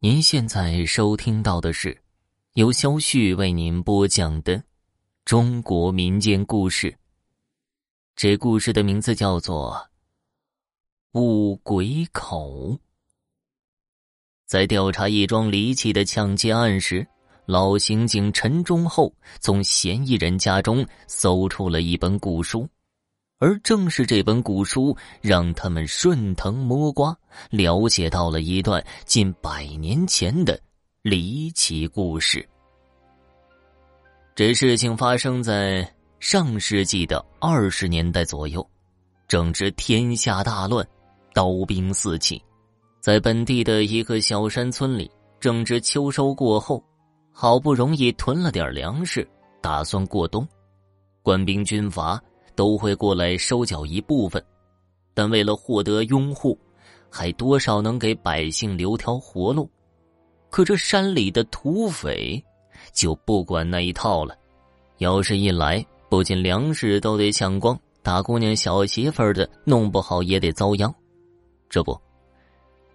您现在收听到的是由肖旭为您播讲的中国民间故事。这故事的名字叫做《五鬼口》。在调查一桩离奇的抢劫案时，老刑警陈忠厚从嫌疑人家中搜出了一本古书。而正是这本古书，让他们顺藤摸瓜，了解到了一段近百年前的离奇故事。这事情发生在上世纪的二十年代左右，正值天下大乱，刀兵四起，在本地的一个小山村里，正值秋收过后，好不容易囤了点粮食，打算过冬，官兵军阀。都会过来收缴一部分，但为了获得拥护，还多少能给百姓留条活路。可这山里的土匪就不管那一套了，要是一来，不仅粮食都得抢光，大姑娘小媳妇的弄不好也得遭殃。这不，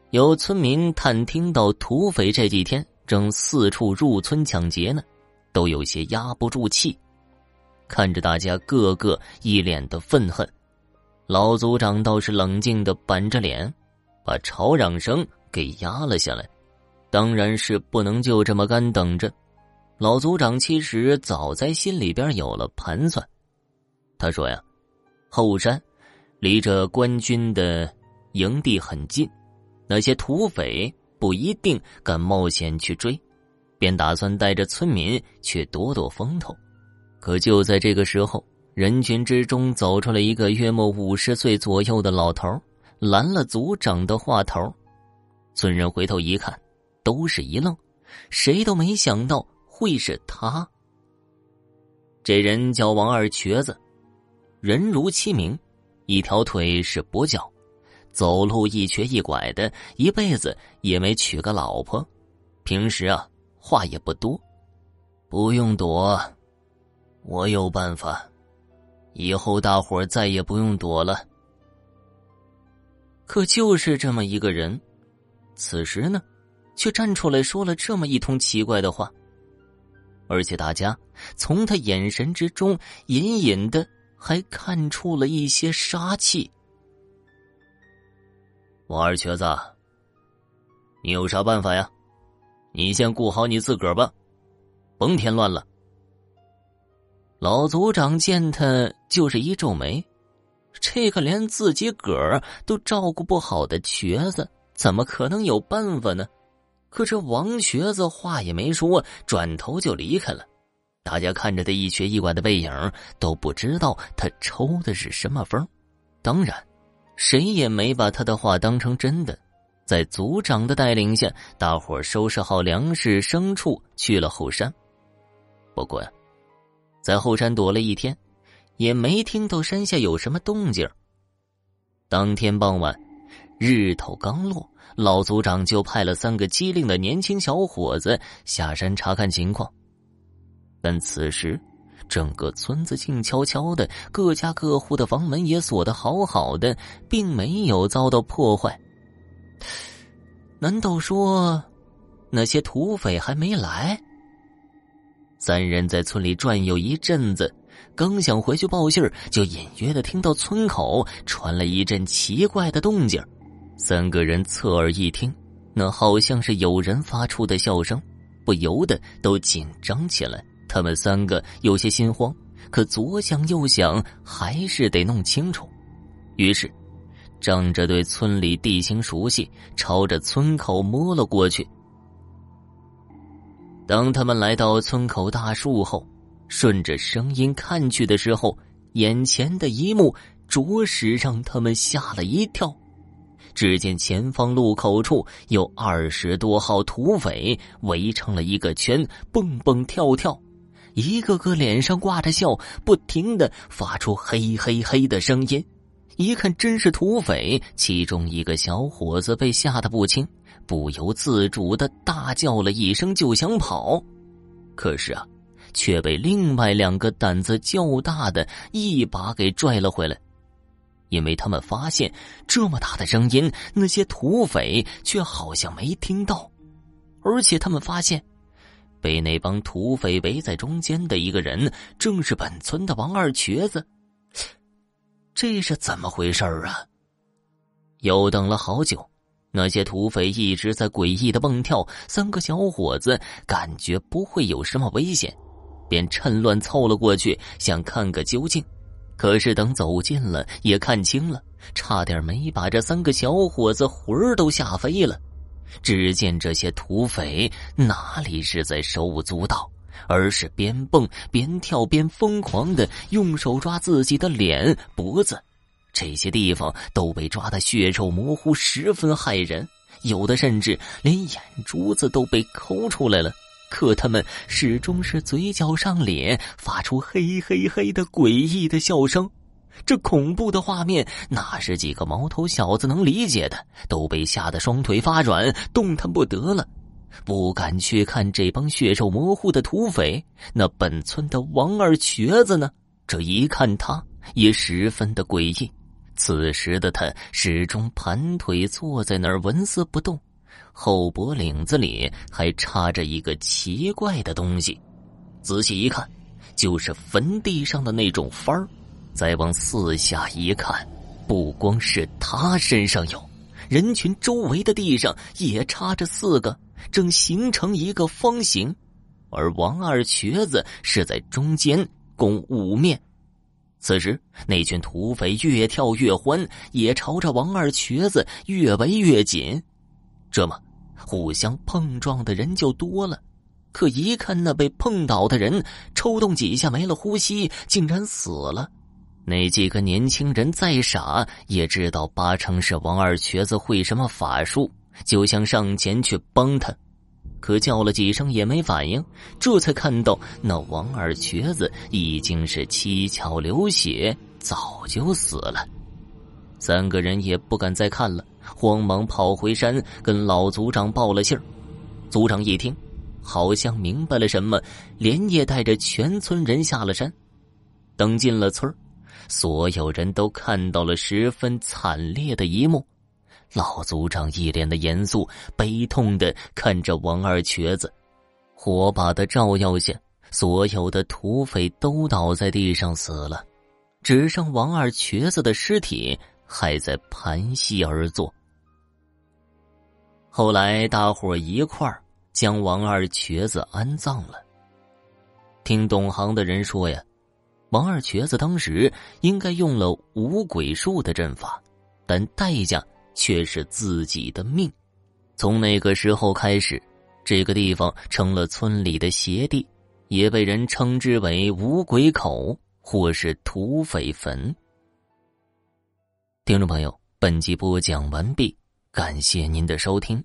有村民探听到土匪这几天正四处入村抢劫呢，都有些压不住气。看着大家个个一脸的愤恨，老族长倒是冷静的板着脸，把吵嚷声给压了下来。当然是不能就这么干等着。老族长其实早在心里边有了盘算。他说呀：“后山离着官军的营地很近，那些土匪不一定敢冒险去追，便打算带着村民去躲躲风头。”可就在这个时候，人群之中走出了一个约莫五十岁左右的老头，拦了组长的话头。村人回头一看，都是一愣，谁都没想到会是他。这人叫王二瘸子，人如其名，一条腿是跛脚，走路一瘸一拐的，一辈子也没娶个老婆。平时啊，话也不多，不用躲。我有办法，以后大伙再也不用躲了。可就是这么一个人，此时呢，却站出来说了这么一通奇怪的话，而且大家从他眼神之中隐隐的还看出了一些杀气。王二瘸子，你有啥办法呀？你先顾好你自个儿吧，甭添乱了。老族长见他就是一皱眉，这个连自己个儿都照顾不好的瘸子，怎么可能有办法呢？可这王瘸子话也没说，转头就离开了。大家看着他一瘸一拐的背影，都不知道他抽的是什么风。当然，谁也没把他的话当成真的。在族长的带领下，大伙收拾好粮食、牲畜，去了后山。不过呀。在后山躲了一天，也没听到山下有什么动静。当天傍晚，日头刚落，老族长就派了三个机灵的年轻小伙子下山查看情况。但此时，整个村子静悄悄的，各家各户的房门也锁得好好的，并没有遭到破坏。难道说，那些土匪还没来？三人在村里转悠一阵子，刚想回去报信就隐约的听到村口传来一阵奇怪的动静。三个人侧耳一听，那好像是有人发出的笑声，不由得都紧张起来。他们三个有些心慌，可左想右想，还是得弄清楚。于是，仗着对村里地形熟悉，朝着村口摸了过去。当他们来到村口大树后，顺着声音看去的时候，眼前的一幕着实让他们吓了一跳。只见前方路口处有二十多号土匪围成了一个圈，蹦蹦跳跳，一个个脸上挂着笑，不停的发出嘿嘿嘿的声音。一看真是土匪，其中一个小伙子被吓得不轻。不由自主的大叫了一声，就想跑，可是啊，却被另外两个胆子较大的一把给拽了回来，因为他们发现这么大的声音，那些土匪却好像没听到。而且他们发现，被那帮土匪围在中间的一个人，正是本村的王二瘸子。这是怎么回事啊？又等了好久，那些土匪一直在诡异的蹦跳。三个小伙子感觉不会有什么危险，便趁乱凑了过去，想看个究竟。可是等走近了，也看清了，差点没把这三个小伙子魂儿都吓飞了。只见这些土匪哪里是在手舞足蹈，而是边蹦边跳边疯狂的用手抓自己的脸、脖子，这些地方都被抓得血肉模糊，十分骇人。有的甚至连眼珠子都被抠出来了，可他们始终是嘴角上脸，发出嘿嘿嘿的诡异的笑声。这恐怖的画面，哪是几个毛头小子能理解的？都被吓得双腿发软，动弹不得了，不敢去看这帮血肉模糊的土匪。那本村的王二瘸子呢？这一看，他也十分的诡异。此时的他始终盘腿坐在那儿，纹丝不动，后脖领子里还插着一个奇怪的东西。仔细一看，就是坟地上的那种幡儿。再往四下一看，不光是他身上有，人群周围的地上也插着四个，正形成一个方形，而王二瘸子是在中间，共五面。此时，那群土匪越跳越欢，也朝着王二瘸子越围越紧。这么，互相碰撞的人就多了。可一看那被碰倒的人，抽动几下没了呼吸，竟然死了。那几个年轻人再傻，也知道八成是王二瘸子会什么法术，就想上前去帮他。可叫了几声也没反应，这才看到那王二瘸子已经是七窍流血，早就死了。三个人也不敢再看了，慌忙跑回山，跟老族长报了信儿。族长一听，好像明白了什么，连夜带着全村人下了山。等进了村。所有人都看到了十分惨烈的一幕，老族长一脸的严肃，悲痛的看着王二瘸子。火把的照耀下，所有的土匪都倒在地上死了，只剩王二瘸子的尸体还在盘膝而坐。后来，大伙一块儿将王二瘸子安葬了。听懂行的人说呀。王二瘸子当时应该用了五鬼术的阵法，但代价却是自己的命。从那个时候开始，这个地方成了村里的邪地，也被人称之为五鬼口或是土匪坟。听众朋友，本集播讲完毕，感谢您的收听。